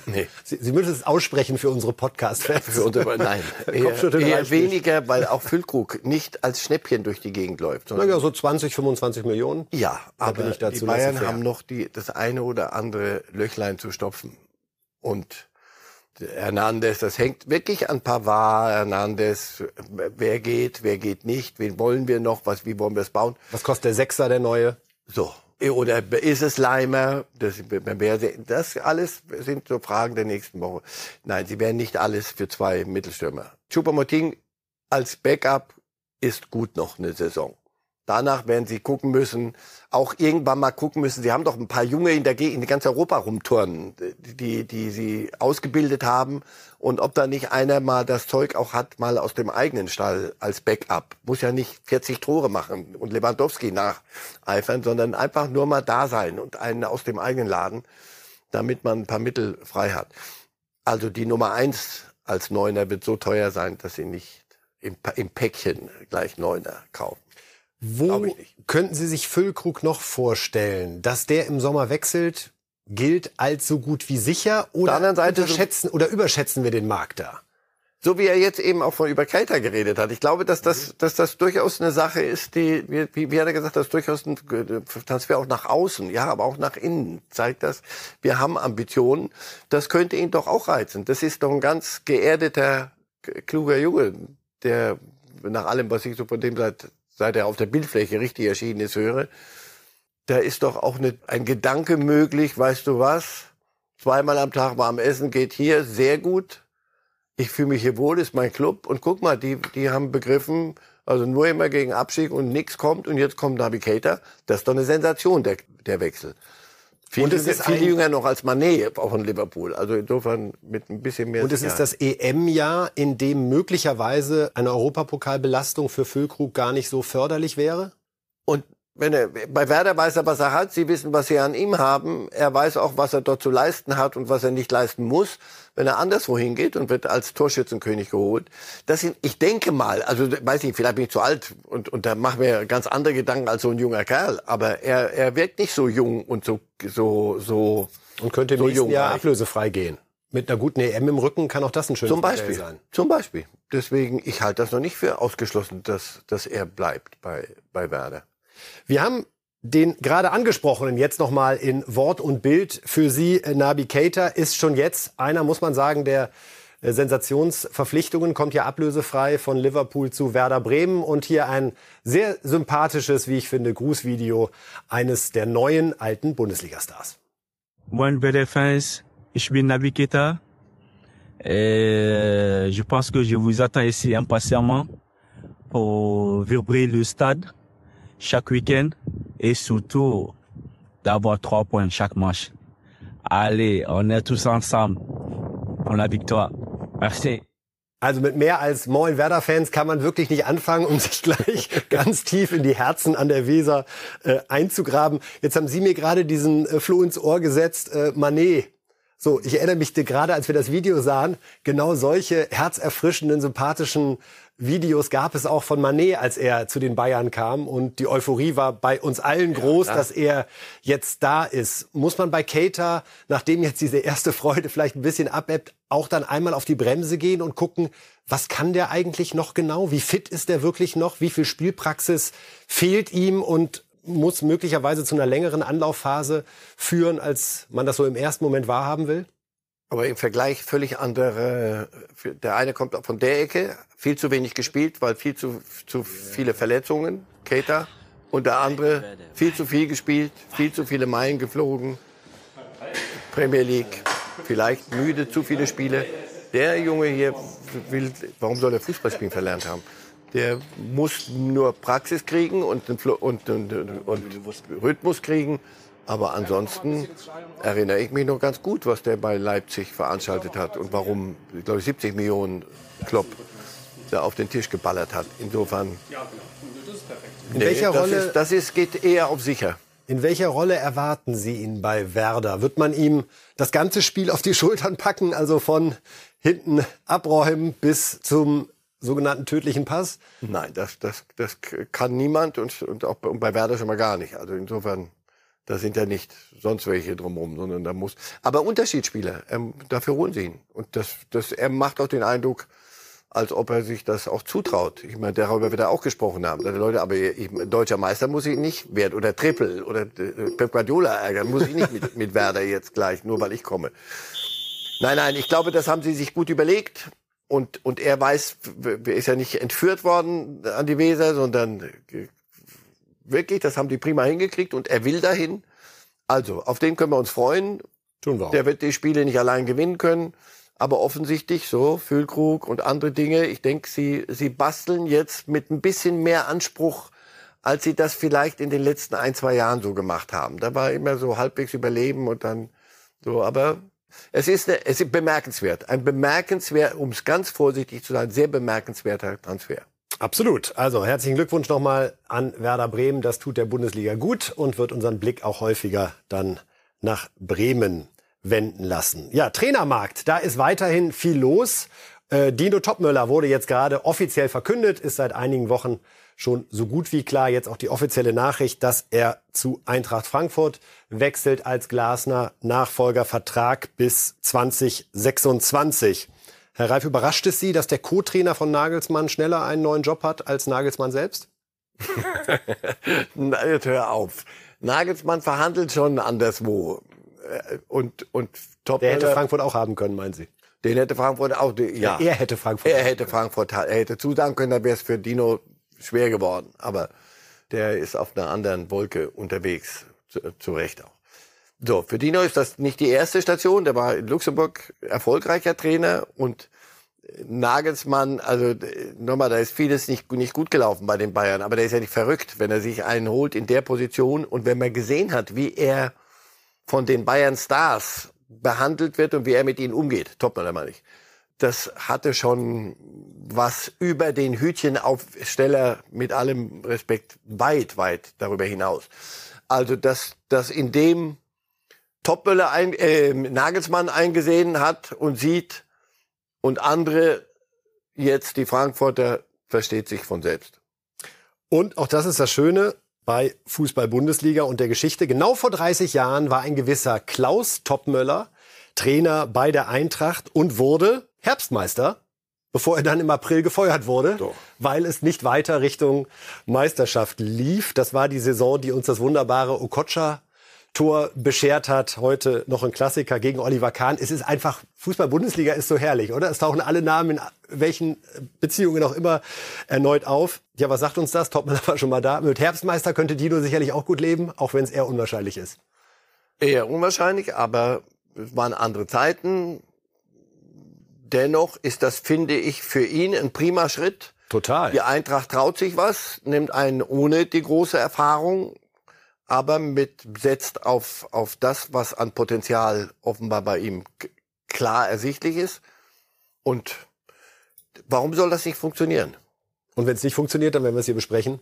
nee. Sie, Sie, müssen es aussprechen für unsere Podcast-Fans. Nein, eher, eher weniger, weil auch Füllkrug nicht als Schnäppchen durch die Gegend läuft. Naja, so 20, 25 Millionen. Ja, aber die Bayern haben noch die, das eine oder andere Löchlein zu stopfen. Und Hernandez, das hängt wirklich an Pavard, Hernandez, wer geht, wer geht nicht, wen wollen wir noch, was, wie wollen wir es bauen. Was kostet der Sechser, der neue? So. Oder ist es Leimer? Das, das alles sind so Fragen der nächsten Woche. Nein, sie werden nicht alles für zwei Mittelstürmer. Choupo-Moting als Backup ist gut noch eine Saison. Danach werden sie gucken müssen, auch irgendwann mal gucken müssen. Sie haben doch ein paar Junge in der Gegend, in ganz Europa rumturnen, die, die sie ausgebildet haben. Und ob da nicht einer mal das Zeug auch hat, mal aus dem eigenen Stall als Backup. Muss ja nicht 40 Tore machen und Lewandowski nacheifern, sondern einfach nur mal da sein und einen aus dem eigenen Laden, damit man ein paar Mittel frei hat. Also die Nummer eins als Neuner wird so teuer sein, dass sie nicht im, im Päckchen gleich Neuner kaufen. Wo könnten Sie sich Füllkrug noch vorstellen, dass der im Sommer wechselt, gilt als so gut wie sicher oder unterschätzen oder überschätzen wir den Markt da? So wie er jetzt eben auch von über Keita geredet hat. Ich glaube, dass das, mhm. dass das durchaus eine Sache ist, die, wie, wie hat er gesagt, das ist durchaus ein Transfer auch nach außen, ja, aber auch nach innen. Zeigt das, wir haben Ambitionen. Das könnte ihn doch auch reizen. Das ist doch ein ganz geerdeter, kluger Junge, der nach allem, was ich so von dem seit seit er auf der Bildfläche richtig erschienen ist, höre, da ist doch auch eine, ein Gedanke möglich, weißt du was? Zweimal am Tag warm essen geht hier sehr gut. Ich fühle mich hier wohl, ist mein Club. Und guck mal, die, die haben begriffen, also nur immer gegen Abschied und nichts kommt und jetzt kommt Navigator. Das ist doch eine Sensation, der, der Wechsel. Viel, und es ist viel jünger noch als Manet, auch in Liverpool. Also insofern mit ein bisschen mehr. Und es ist das EM-Jahr, in dem möglicherweise eine Europapokalbelastung für Füllkrug gar nicht so förderlich wäre? Und wenn er, bei Werder weiß er, was er hat. Sie wissen, was sie an ihm haben. Er weiß auch, was er dort zu leisten hat und was er nicht leisten muss. Wenn er anderswo hingeht und wird als Torschützenkönig geholt. Das sind, ich denke mal, also weiß ich, vielleicht bin ich zu alt und, und da machen wir ganz andere Gedanken als so ein junger Kerl. Aber er, er wirkt nicht so jung und so, so, so. Und könnte im so nächsten Jahr ablösefrei gehen. Mit einer guten EM im Rücken kann auch das ein schönes Zum Beispiel sein. Zum Beispiel. Deswegen, ich halte das noch nicht für ausgeschlossen, dass, dass er bleibt bei, bei Werder. Wir haben den gerade angesprochenen jetzt nochmal in Wort und Bild für Sie. Nabi Keita ist schon jetzt einer, muss man sagen, der äh, Sensationsverpflichtungen, kommt ja ablösefrei von Liverpool zu Werder Bremen und hier ein sehr sympathisches, wie ich finde, Grußvideo eines der neuen alten Bundesliga-Stars. Moin Werder Fans, ich bin Nabi Keita. Et je pense que je vous attends ici impatiemment pour vibrer le stade chaque week-end et surtout d'avoir trois points chaque match. Allez, on est tous ensemble pour la victoire. Merci. Also mit mehr als Moin Werder-Fans kann man wirklich nicht anfangen, um sich gleich ganz tief in die Herzen an der Weser äh, einzugraben. Jetzt haben Sie mir gerade diesen äh, Floh ins Ohr gesetzt, äh, Manet. So, ich erinnere mich gerade, als wir das Video sahen, genau solche herzerfrischenden, sympathischen Videos gab es auch von Manet, als er zu den Bayern kam. Und die Euphorie war bei uns allen groß, ja, dass er jetzt da ist. Muss man bei Keita, nachdem jetzt diese erste Freude vielleicht ein bisschen abebbt, auch dann einmal auf die Bremse gehen und gucken, was kann der eigentlich noch genau? Wie fit ist der wirklich noch? Wie viel Spielpraxis fehlt ihm und muss möglicherweise zu einer längeren Anlaufphase führen, als man das so im ersten Moment wahrhaben will? Aber im Vergleich völlig andere. Der eine kommt von der Ecke, viel zu wenig gespielt, weil viel zu, zu viele Verletzungen, Keita. Und der andere viel zu viel gespielt, viel zu viele Meilen geflogen. Premier League, vielleicht müde, zu viele Spiele. Der Junge hier will, warum soll er Fußball spielen verlernt haben? Der muss nur Praxis kriegen und, und, und, und Rhythmus kriegen. Aber ansonsten erinnere ich mich noch ganz gut, was der bei Leipzig veranstaltet hat und warum, ich glaube, 70 Millionen Klopp da auf den Tisch geballert hat. Insofern. In nee, welcher das Rolle? Ist, das ist, geht eher auf sicher. In welcher Rolle erwarten Sie ihn bei Werder? Wird man ihm das ganze Spiel auf die Schultern packen, also von hinten abräumen bis zum sogenannten tödlichen Pass? Nein, das, das, das kann niemand und, und auch bei Werder schon mal gar nicht. Also insofern da sind ja nicht sonst welche drumherum, sondern da muss. Aber Unterschiedsspieler, ähm, dafür holen sie ihn. Und das, das, er macht auch den Eindruck, als ob er sich das auch zutraut. Ich meine, darüber wird er auch gesprochen haben. Leute, aber ich, deutscher Meister muss ich nicht werden oder Triple oder äh, Pep Guardiola ärgern, muss ich nicht mit, mit Werder jetzt gleich, nur weil ich komme. Nein, nein, ich glaube, das haben sie sich gut überlegt. Und, und er weiß, er ist ja nicht entführt worden an die Weser, sondern wirklich, das haben die prima hingekriegt und er will dahin. Also, auf den können wir uns freuen. Tun wir auch. Der wird die Spiele nicht allein gewinnen können. Aber offensichtlich so, Füllkrug und andere Dinge. Ich denke, sie, sie basteln jetzt mit ein bisschen mehr Anspruch, als sie das vielleicht in den letzten ein, zwei Jahren so gemacht haben. Da war immer so halbwegs Überleben und dann so. Aber es ist, eine, es ist bemerkenswert. Ein bemerkenswert, um es ganz vorsichtig zu sagen, sehr bemerkenswerter Transfer. Absolut. Also herzlichen Glückwunsch nochmal an Werder Bremen. Das tut der Bundesliga gut und wird unseren Blick auch häufiger dann nach Bremen wenden lassen. Ja, Trainermarkt, da ist weiterhin viel los. Äh, Dino Topmöller wurde jetzt gerade offiziell verkündet, ist seit einigen Wochen schon so gut wie klar. Jetzt auch die offizielle Nachricht, dass er zu Eintracht Frankfurt wechselt als Glasner Nachfolgervertrag bis 2026. Herr Reif, überrascht es Sie, dass der Co-Trainer von Nagelsmann schneller einen neuen Job hat als Nagelsmann selbst? Nein, hör auf. Nagelsmann verhandelt schon anderswo. Äh, und, und Top Der hätte Frankfurt auch haben können, meinen Sie? Den hätte Frankfurt auch, ja. Er hätte Frankfurt. Er hätte Frankfurt, er hätte zusagen können, da wäre es für Dino schwer geworden. Aber der ist auf einer anderen Wolke unterwegs, zu, zu Recht auch. So, für Dino ist das nicht die erste Station. Der war in Luxemburg erfolgreicher Trainer und Nagelsmann, also nochmal, da ist vieles nicht, nicht gut gelaufen bei den Bayern, aber der ist ja nicht verrückt, wenn er sich einen holt in der Position und wenn man gesehen hat, wie er von den Bayern Stars behandelt wird und wie er mit ihnen umgeht, Topmann meine ich. Das hatte schon was über den Hütchenaufsteller mit allem Respekt weit, weit darüber hinaus. Also, dass, dass in dem Topmöller ein, äh, Nagelsmann eingesehen hat und sieht und andere jetzt die Frankfurter versteht sich von selbst. Und auch das ist das Schöne bei Fußball-Bundesliga und der Geschichte. Genau vor 30 Jahren war ein gewisser Klaus Topmöller Trainer bei der Eintracht und wurde Herbstmeister, bevor er dann im April gefeuert wurde, Doch. weil es nicht weiter Richtung Meisterschaft lief. Das war die Saison, die uns das wunderbare Okocha Tor beschert hat. Heute noch ein Klassiker gegen Oliver Kahn. Es ist einfach, Fußball-Bundesliga ist so herrlich, oder? Es tauchen alle Namen in welchen Beziehungen auch immer erneut auf. Ja, was sagt uns das? Topmann war schon mal da. Mit Herbstmeister könnte Dino sicherlich auch gut leben, auch wenn es eher unwahrscheinlich ist. Eher unwahrscheinlich, aber es waren andere Zeiten. Dennoch ist das, finde ich, für ihn ein prima Schritt. Total. Die Eintracht traut sich was, nimmt einen ohne die große Erfahrung aber mit setzt auf, auf das, was an Potenzial offenbar bei ihm klar ersichtlich ist. Und warum soll das nicht funktionieren? Und wenn es nicht funktioniert, dann werden wir es hier besprechen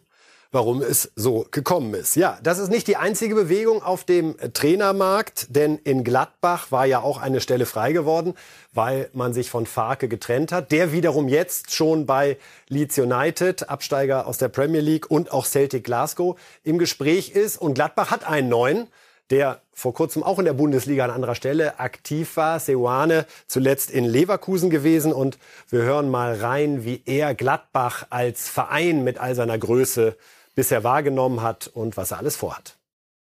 warum es so gekommen ist. Ja, das ist nicht die einzige Bewegung auf dem Trainermarkt, denn in Gladbach war ja auch eine Stelle frei geworden, weil man sich von Farke getrennt hat. Der wiederum jetzt schon bei Leeds United, Absteiger aus der Premier League und auch Celtic Glasgow im Gespräch ist. Und Gladbach hat einen neuen der vor kurzem auch in der Bundesliga an anderer Stelle aktiv war. Seoane zuletzt in Leverkusen gewesen und wir hören mal rein, wie er Gladbach als Verein mit all seiner Größe bisher wahrgenommen hat und was er alles vorhat.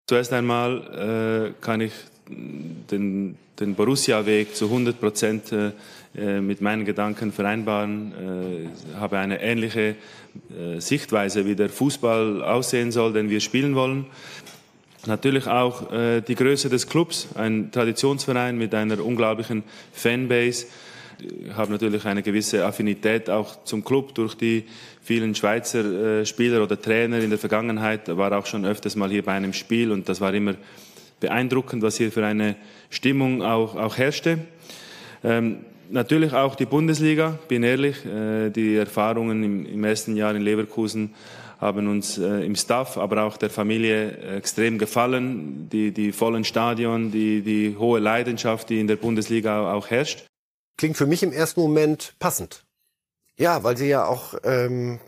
Zuerst einmal äh, kann ich den, den Borussia-Weg zu 100 Prozent äh, mit meinen Gedanken vereinbaren, äh, habe eine ähnliche äh, Sichtweise, wie der Fußball aussehen soll, den wir spielen wollen. Natürlich auch äh, die Größe des Clubs, ein Traditionsverein mit einer unglaublichen Fanbase habe natürlich eine gewisse Affinität auch zum Club durch die vielen Schweizer äh, Spieler oder Trainer in der Vergangenheit. War auch schon öfters mal hier bei einem Spiel und das war immer beeindruckend, was hier für eine Stimmung auch, auch herrschte. Ähm, natürlich auch die Bundesliga, bin ehrlich, äh, die Erfahrungen im, im, ersten Jahr in Leverkusen haben uns äh, im Staff, aber auch der Familie extrem gefallen. Die, die vollen Stadion, die, die hohe Leidenschaft, die in der Bundesliga auch herrscht klingt für mich im ersten Moment passend. Ja, weil sie ja auch ähm,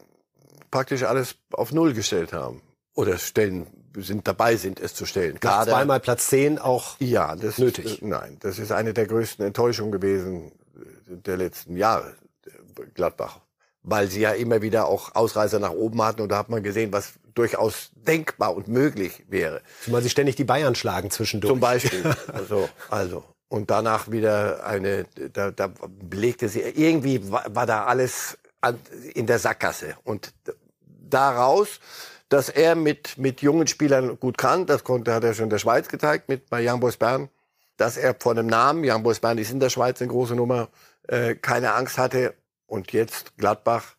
praktisch alles auf Null gestellt haben. Oder stellen, sind dabei sind, es zu stellen. Gerade zweimal Platz 10 auch ja, das nötig. Äh, nein, das ist eine der größten Enttäuschungen gewesen der letzten Jahre, Gladbach. Weil sie ja immer wieder auch Ausreißer nach oben hatten und da hat man gesehen, was durchaus denkbar und möglich wäre. Zumal sie ständig die Bayern schlagen zwischendurch. Zum Beispiel. Also, also und danach wieder eine, da, da belegte sie, irgendwie war, war da alles an, in der Sackgasse. Und daraus, dass er mit, mit jungen Spielern gut kann, das konnte, hat er schon in der Schweiz gezeigt, mit bei Young Boys Bern, dass er von dem Namen, Young Boys Bern ist in der Schweiz eine große Nummer, äh, keine Angst hatte. Und jetzt Gladbach,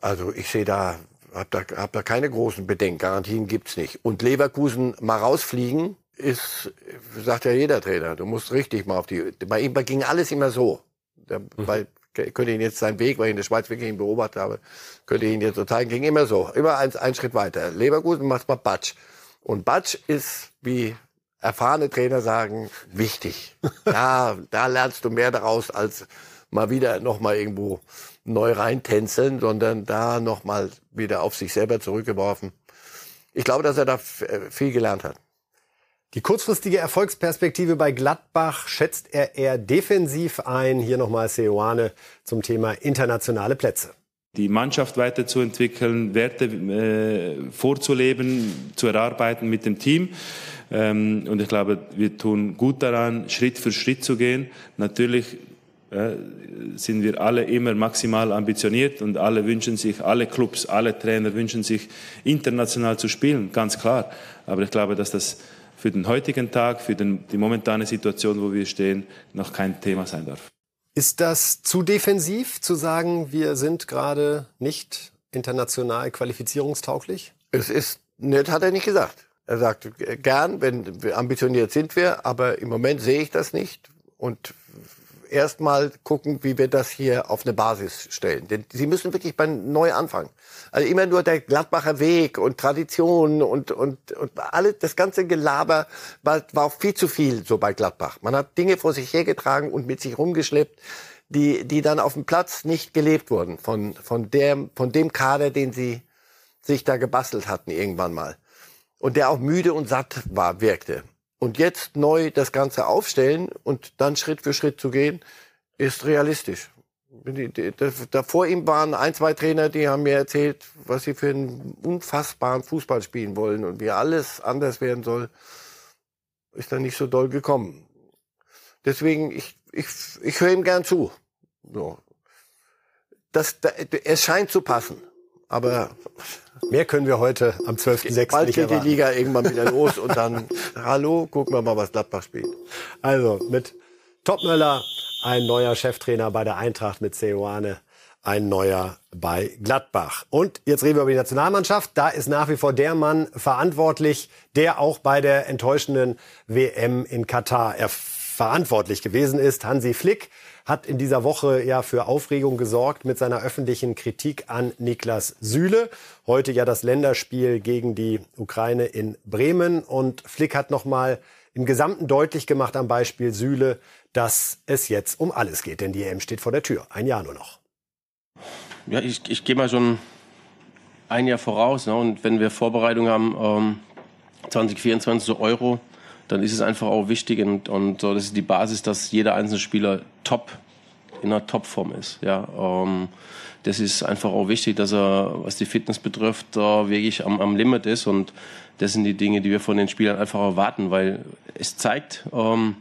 also ich sehe da, hab da, hab da keine großen Bedenken, Garantien gibt's nicht. Und Leverkusen mal rausfliegen, ist, sagt ja jeder Trainer, du musst richtig mal auf die, bei ihm ging alles immer so. Der, mhm. Weil, könnte ihn jetzt seinen Weg, weil ich in der Schweiz wirklich ihn beobachtet habe, könnte ich ihn jetzt so zeigen, ging immer so. Immer ein, ein Schritt weiter. Leverkusen macht mal Batsch. Und Batsch ist, wie erfahrene Trainer sagen, wichtig. Ja, da lernst du mehr daraus, als mal wieder noch mal irgendwo neu reintänzeln, sondern da noch mal wieder auf sich selber zurückgeworfen. Ich glaube, dass er da viel gelernt hat. Die kurzfristige Erfolgsperspektive bei Gladbach schätzt er eher defensiv ein. Hier nochmal Seoane zum Thema internationale Plätze. Die Mannschaft weiterzuentwickeln, Werte äh, vorzuleben, zu erarbeiten mit dem Team. Ähm, und ich glaube, wir tun gut daran, Schritt für Schritt zu gehen. Natürlich äh, sind wir alle immer maximal ambitioniert und alle wünschen sich, alle Clubs, alle Trainer wünschen sich, international zu spielen, ganz klar. Aber ich glaube, dass das für den heutigen Tag, für den, die momentane Situation, wo wir stehen, noch kein Thema sein darf. Ist das zu defensiv zu sagen, wir sind gerade nicht international qualifizierungstauglich? Es ist, das hat er nicht gesagt. Er sagt, gern, wenn wir ambitioniert sind wir, aber im Moment sehe ich das nicht. Und erstmal gucken, wie wir das hier auf eine Basis stellen. Denn sie müssen wirklich bei neu anfangen. Also immer nur der Gladbacher Weg und Tradition und, und, und alle, das ganze Gelaber war, war auch viel zu viel so bei Gladbach. Man hat Dinge vor sich hergetragen und mit sich rumgeschleppt, die, die dann auf dem Platz nicht gelebt wurden von, von, der, von dem Kader, den sie sich da gebastelt hatten irgendwann mal. Und der auch müde und satt war, wirkte. Und jetzt neu das Ganze aufstellen und dann Schritt für Schritt zu gehen, ist realistisch. Da vor ihm waren ein, zwei Trainer, die haben mir erzählt, was sie für einen unfassbaren Fußball spielen wollen und wie alles anders werden soll. Ist dann nicht so doll gekommen. Deswegen, ich, ich, ich höre ihm gern zu. So. Das, das, es scheint zu passen. Aber Mehr können wir heute am 12.06. Bald geht erwarten. die Liga irgendwann wieder los und dann, hallo, gucken wir mal, was Gladbach spielt. Also mit Topmöller, ein neuer Cheftrainer bei der Eintracht mit Ceoane, ein neuer bei Gladbach. Und jetzt reden wir über die Nationalmannschaft. Da ist nach wie vor der Mann verantwortlich, der auch bei der enttäuschenden WM in Katar verantwortlich gewesen ist. Hansi Flick hat in dieser Woche ja für Aufregung gesorgt mit seiner öffentlichen Kritik an Niklas Süle. Heute ja das Länderspiel gegen die Ukraine in Bremen und Flick hat nochmal im Gesamten deutlich gemacht am Beispiel Süle, dass es jetzt um alles geht, denn die EM steht vor der Tür. Ein Jahr nur noch. Ja, ich, ich gehe mal schon ein Jahr voraus. Ne? Und wenn wir Vorbereitung haben, ähm, 2024 so Euro, dann ist es einfach auch wichtig und, und so, das ist die Basis, dass jeder einzelne Spieler top in einer Topform ist. Ja, ähm, das ist einfach auch wichtig, dass er, was die Fitness betrifft, äh, wirklich am, am Limit ist und das sind die Dinge, die wir von den Spielern einfach erwarten, weil es zeigt ähm,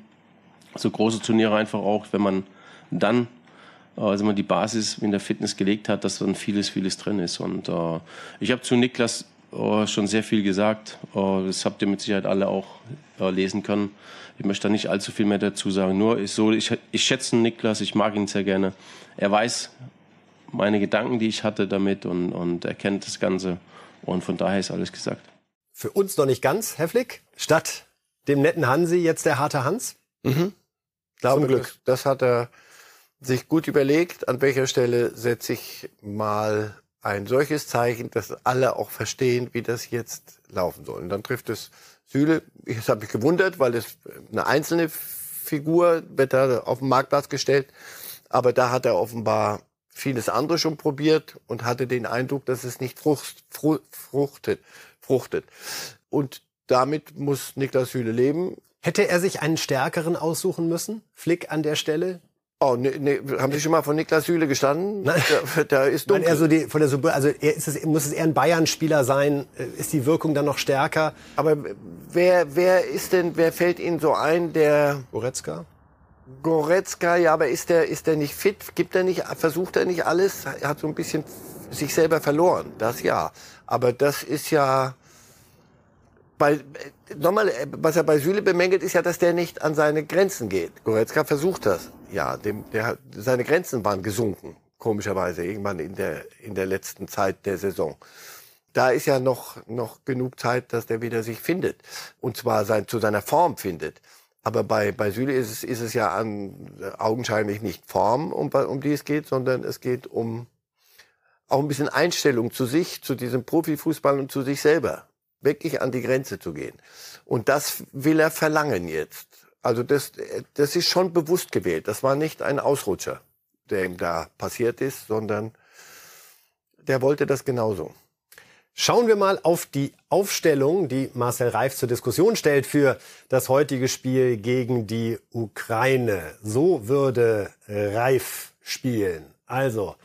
so große Turniere einfach auch, wenn man dann also man die Basis in der Fitness gelegt hat, dass dann vieles, vieles drin ist. Und äh, ich habe zu Niklas äh, schon sehr viel gesagt. Äh, das habt ihr mit Sicherheit alle auch äh, lesen können. Ich möchte da nicht allzu viel mehr dazu sagen. Nur ist so, ich, ich schätze Niklas, ich mag ihn sehr gerne. Er weiß meine Gedanken, die ich hatte damit und, und er kennt das Ganze. Und von daher ist alles gesagt. Für uns noch nicht ganz, Herr Flick. Statt dem netten Hansi jetzt der harte Hans? Mhm. Glaube, Zum Glück. Das, das hat er sich gut überlegt, an welcher Stelle setze ich mal ein solches Zeichen, dass alle auch verstehen, wie das jetzt laufen soll. Und dann trifft es Süle. Ich habe mich gewundert, weil es eine einzelne Figur wird da auf den Marktplatz gestellt. Aber da hat er offenbar vieles andere schon probiert und hatte den Eindruck, dass es nicht frucht, fruchtet, fruchtet. Und damit muss Niklas Süle leben. Hätte er sich einen stärkeren aussuchen müssen? Flick an der Stelle? Oh, ne, ne, haben Sie schon mal von Niklas Süle gestanden? Nein. Da, ist dunkel. Nein, er so die, von der, also er ist es, muss es eher ein Bayern-Spieler sein? Äh, ist die Wirkung dann noch stärker? Aber wer, wer ist denn, wer fällt Ihnen so ein, der... Goretzka? Goretzka, ja, aber ist der, ist der nicht fit? Gibt er nicht, versucht er nicht alles? Er hat so ein bisschen sich selber verloren, das ja. Aber das ist ja, bei, nochmal, was er bei Süle bemängelt, ist ja, dass der nicht an seine Grenzen geht. Goretzka versucht das ja, dem, der, seine Grenzen waren gesunken, komischerweise, irgendwann in der, in der letzten Zeit der Saison. Da ist ja noch, noch genug Zeit, dass der wieder sich findet. Und zwar sein, zu seiner Form findet. Aber bei, bei Süle ist es, ist es ja an, augenscheinlich nicht Form, um, um die es geht, sondern es geht um auch ein bisschen Einstellung zu sich, zu diesem Profifußball und zu sich selber. Wirklich an die Grenze zu gehen. Und das will er verlangen jetzt. Also das, das ist schon bewusst gewählt. Das war nicht ein Ausrutscher, der ihm da passiert ist, sondern der wollte das genauso. Schauen wir mal auf die Aufstellung, die Marcel Reif zur Diskussion stellt für das heutige Spiel gegen die Ukraine. So würde Reif spielen. Also,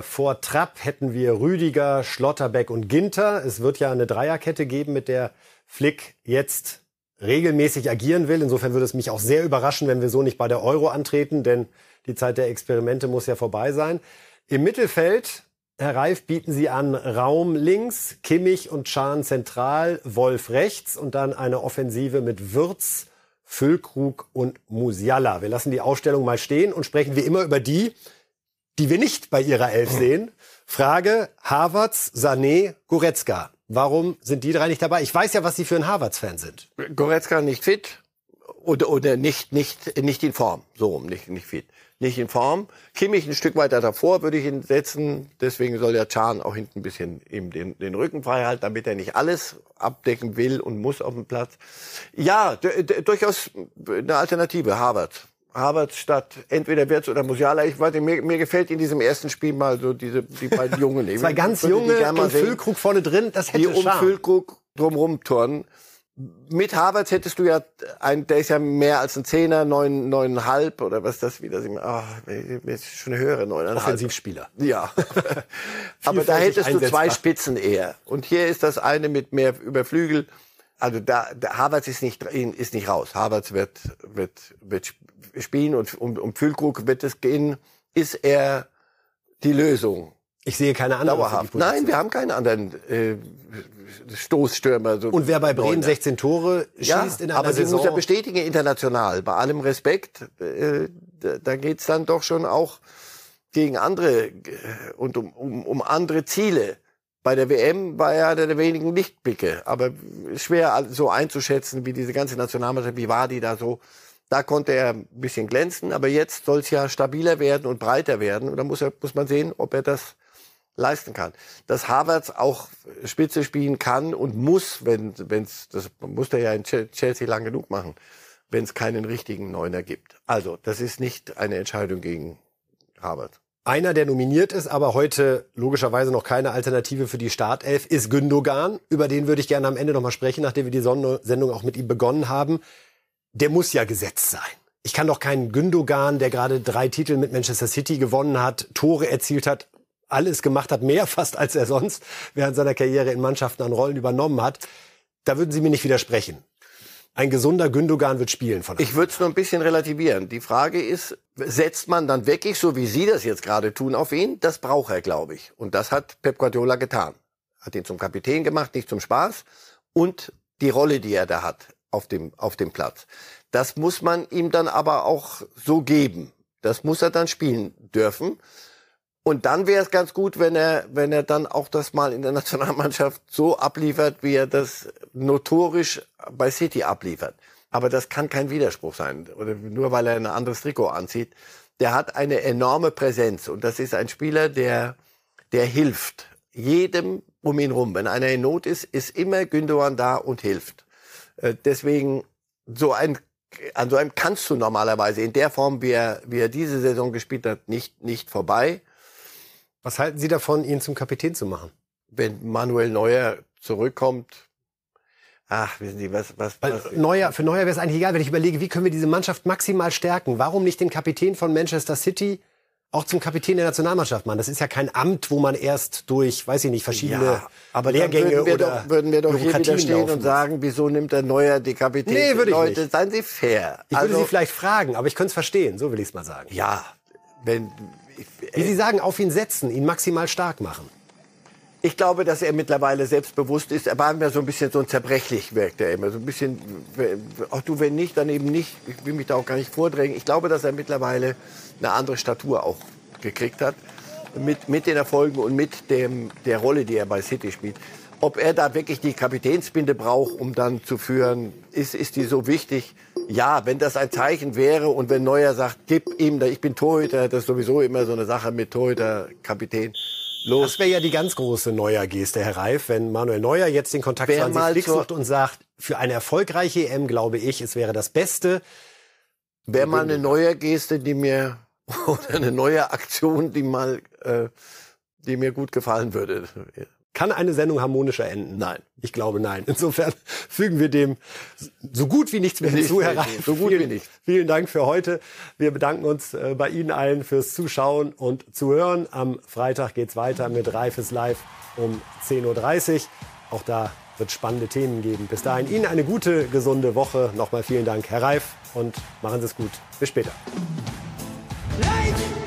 vor Trapp hätten wir Rüdiger, Schlotterbeck und Ginter. Es wird ja eine Dreierkette geben, mit der Flick jetzt regelmäßig agieren will. Insofern würde es mich auch sehr überraschen, wenn wir so nicht bei der Euro antreten, denn die Zeit der Experimente muss ja vorbei sein. Im Mittelfeld, Herr Reif, bieten Sie an Raum links, Kimmich und Schahn zentral, Wolf rechts und dann eine Offensive mit Würz, Füllkrug und Musiala. Wir lassen die Aufstellung mal stehen und sprechen wie immer über die, die wir nicht bei Ihrer Elf sehen. Frage, Havertz, Sané, Goretzka. Warum sind die drei nicht dabei? Ich weiß ja, was Sie für ein Harvards-Fan sind. Goretzka nicht fit oder, oder nicht, nicht, nicht in Form. So rum, nicht, nicht fit. Nicht in Form. Kimmich ein Stück weiter davor würde ich ihn setzen. Deswegen soll der Chan auch hinten ein bisschen ihm den, den Rücken frei halten, damit er nicht alles abdecken will und muss auf dem Platz. Ja, durchaus eine Alternative, Harvard. Harvard statt entweder Wirtz oder Musiala. Ich weiß nicht, mir, mir gefällt in diesem ersten Spiel mal so diese die beiden Jungen. Zwei ganz junge und Füllkrug vorne drin, das hätte Die um Füllkrug drumrum turnen. Mit Harvard hättest du ja ein, der ist ja mehr als ein Zehner, neun, neuneinhalb oder was das wieder sind. Ah, ist schon höhere neuneinhalb. Offensivspieler. Ja. Aber da hättest du zwei Spitzen eher. Und hier ist das eine mit mehr Überflügel. Also da, da Havertz ist nicht ist nicht raus. Havertz wird wird wird spielen und um, um Füllkrug wird es gehen. Ist er die Lösung? Ich sehe keine andere. Dauerhaft. Nein, wir haben keine anderen äh, Stoßstürmer. So und wer bei Bremen 16 Tore schießt ja, in einer aber Saison... Aber muss ja bestätigen international. Bei allem Respekt, äh, da, da geht's dann doch schon auch gegen andere äh, und um, um, um andere Ziele. Bei der WM war er einer der wenigen Lichtblicke, aber schwer so einzuschätzen, wie diese ganze Nationalmannschaft, wie war die da so Da konnte er ein bisschen glänzen, aber jetzt soll es ja stabiler werden und breiter werden. Und da muss, er, muss man sehen, ob er das leisten kann. Dass Havertz auch Spitze spielen kann und muss, wenn es das muss er ja in Chelsea lang genug machen, wenn es keinen richtigen Neuner gibt. Also, das ist nicht eine Entscheidung gegen Havertz. Einer, der nominiert ist, aber heute logischerweise noch keine Alternative für die Startelf, ist Gündogan. Über den würde ich gerne am Ende noch mal sprechen, nachdem wir die Sendung auch mit ihm begonnen haben. Der muss ja gesetzt sein. Ich kann doch keinen Gündogan, der gerade drei Titel mit Manchester City gewonnen hat, Tore erzielt hat, alles gemacht hat, mehr fast als er sonst während seiner Karriere in Mannschaften an Rollen übernommen hat. Da würden Sie mir nicht widersprechen. Ein gesunder Gündogan wird spielen von Ich würde es nur ein bisschen relativieren. Die Frage ist, setzt man dann wirklich, so wie Sie das jetzt gerade tun, auf ihn? Das braucht er, glaube ich. Und das hat Pep Guardiola getan. Hat ihn zum Kapitän gemacht, nicht zum Spaß. Und die Rolle, die er da hat auf dem, auf dem Platz. Das muss man ihm dann aber auch so geben. Das muss er dann spielen dürfen. Und dann wäre es ganz gut, wenn er, wenn er dann auch das mal in der Nationalmannschaft so abliefert, wie er das notorisch bei City abliefert. Aber das kann kein Widerspruch sein. Oder nur weil er ein anderes Trikot anzieht. Der hat eine enorme Präsenz. Und das ist ein Spieler, der, der hilft. Jedem um ihn rum. Wenn einer in Not ist, ist immer Gündogan da und hilft. Äh, deswegen, so ein, an so einem kannst du normalerweise in der Form, wie er, wie er diese Saison gespielt hat, nicht, nicht vorbei. Was halten Sie davon, ihn zum Kapitän zu machen? Wenn Manuel Neuer zurückkommt, ach, wissen Sie, was, was, was Neuer, für Neuer wäre es eigentlich egal, wenn ich überlege, wie können wir diese Mannschaft maximal stärken? Warum nicht den Kapitän von Manchester City auch zum Kapitän der Nationalmannschaft machen? Das ist ja kein Amt, wo man erst durch, weiß ich nicht, verschiedene ja, aber Lehrgänge würden wir oder doch, würden wir doch hier wieder stehen und sagen, wieso nimmt der Neuer die Kapitän? Nee, würde ich Leute, nicht. seien Sie fair. Ich würde Sie vielleicht fragen, aber ich könnte es verstehen, so will ich es mal sagen. Ja, wenn Wie Sie sagen, auf ihn setzen, ihn maximal stark machen. Ich glaube, dass er mittlerweile selbstbewusst ist. Er war immer so ein bisschen so ein zerbrechlich, wirkt er immer. So ein bisschen, auch du, wenn nicht, dann eben nicht. Ich will mich da auch gar nicht vordrängen. Ich glaube, dass er mittlerweile eine andere Statur auch gekriegt hat. Mit, mit den Erfolgen und mit dem, der Rolle, die er bei City spielt. Ob er da wirklich die Kapitänsbinde braucht, um dann zu führen, ist, ist die so wichtig? Ja, wenn das ein Zeichen wäre und wenn Neuer sagt, gib ihm, ich bin Torhüter, das ist sowieso immer so eine Sache mit Torhüter, Kapitän. Los. Das wäre ja die ganz große Neuer-Geste, Herr Reif, wenn Manuel Neuer jetzt den Kontakt Wer zu Hansi Flick sucht und sagt, für eine erfolgreiche EM glaube ich, es wäre das Beste. Wäre mal eine neue Geste, die mir, oder eine neue Aktion, die mal, äh, die mir gut gefallen würde. Kann eine Sendung harmonischer enden? Nein. Ich glaube nein. Insofern fügen wir dem so gut wie nichts mehr hinzu, Herr Reif. So gut vielen, wie nichts. Vielen Dank für heute. Wir bedanken uns äh, bei Ihnen allen fürs Zuschauen und Zuhören. Am Freitag geht's weiter mit Reifes Live um 10.30 Uhr. Auch da wird spannende Themen geben. Bis dahin Ihnen eine gute, gesunde Woche. Nochmal vielen Dank, Herr Reif, und machen Sie es gut. Bis später. Leid!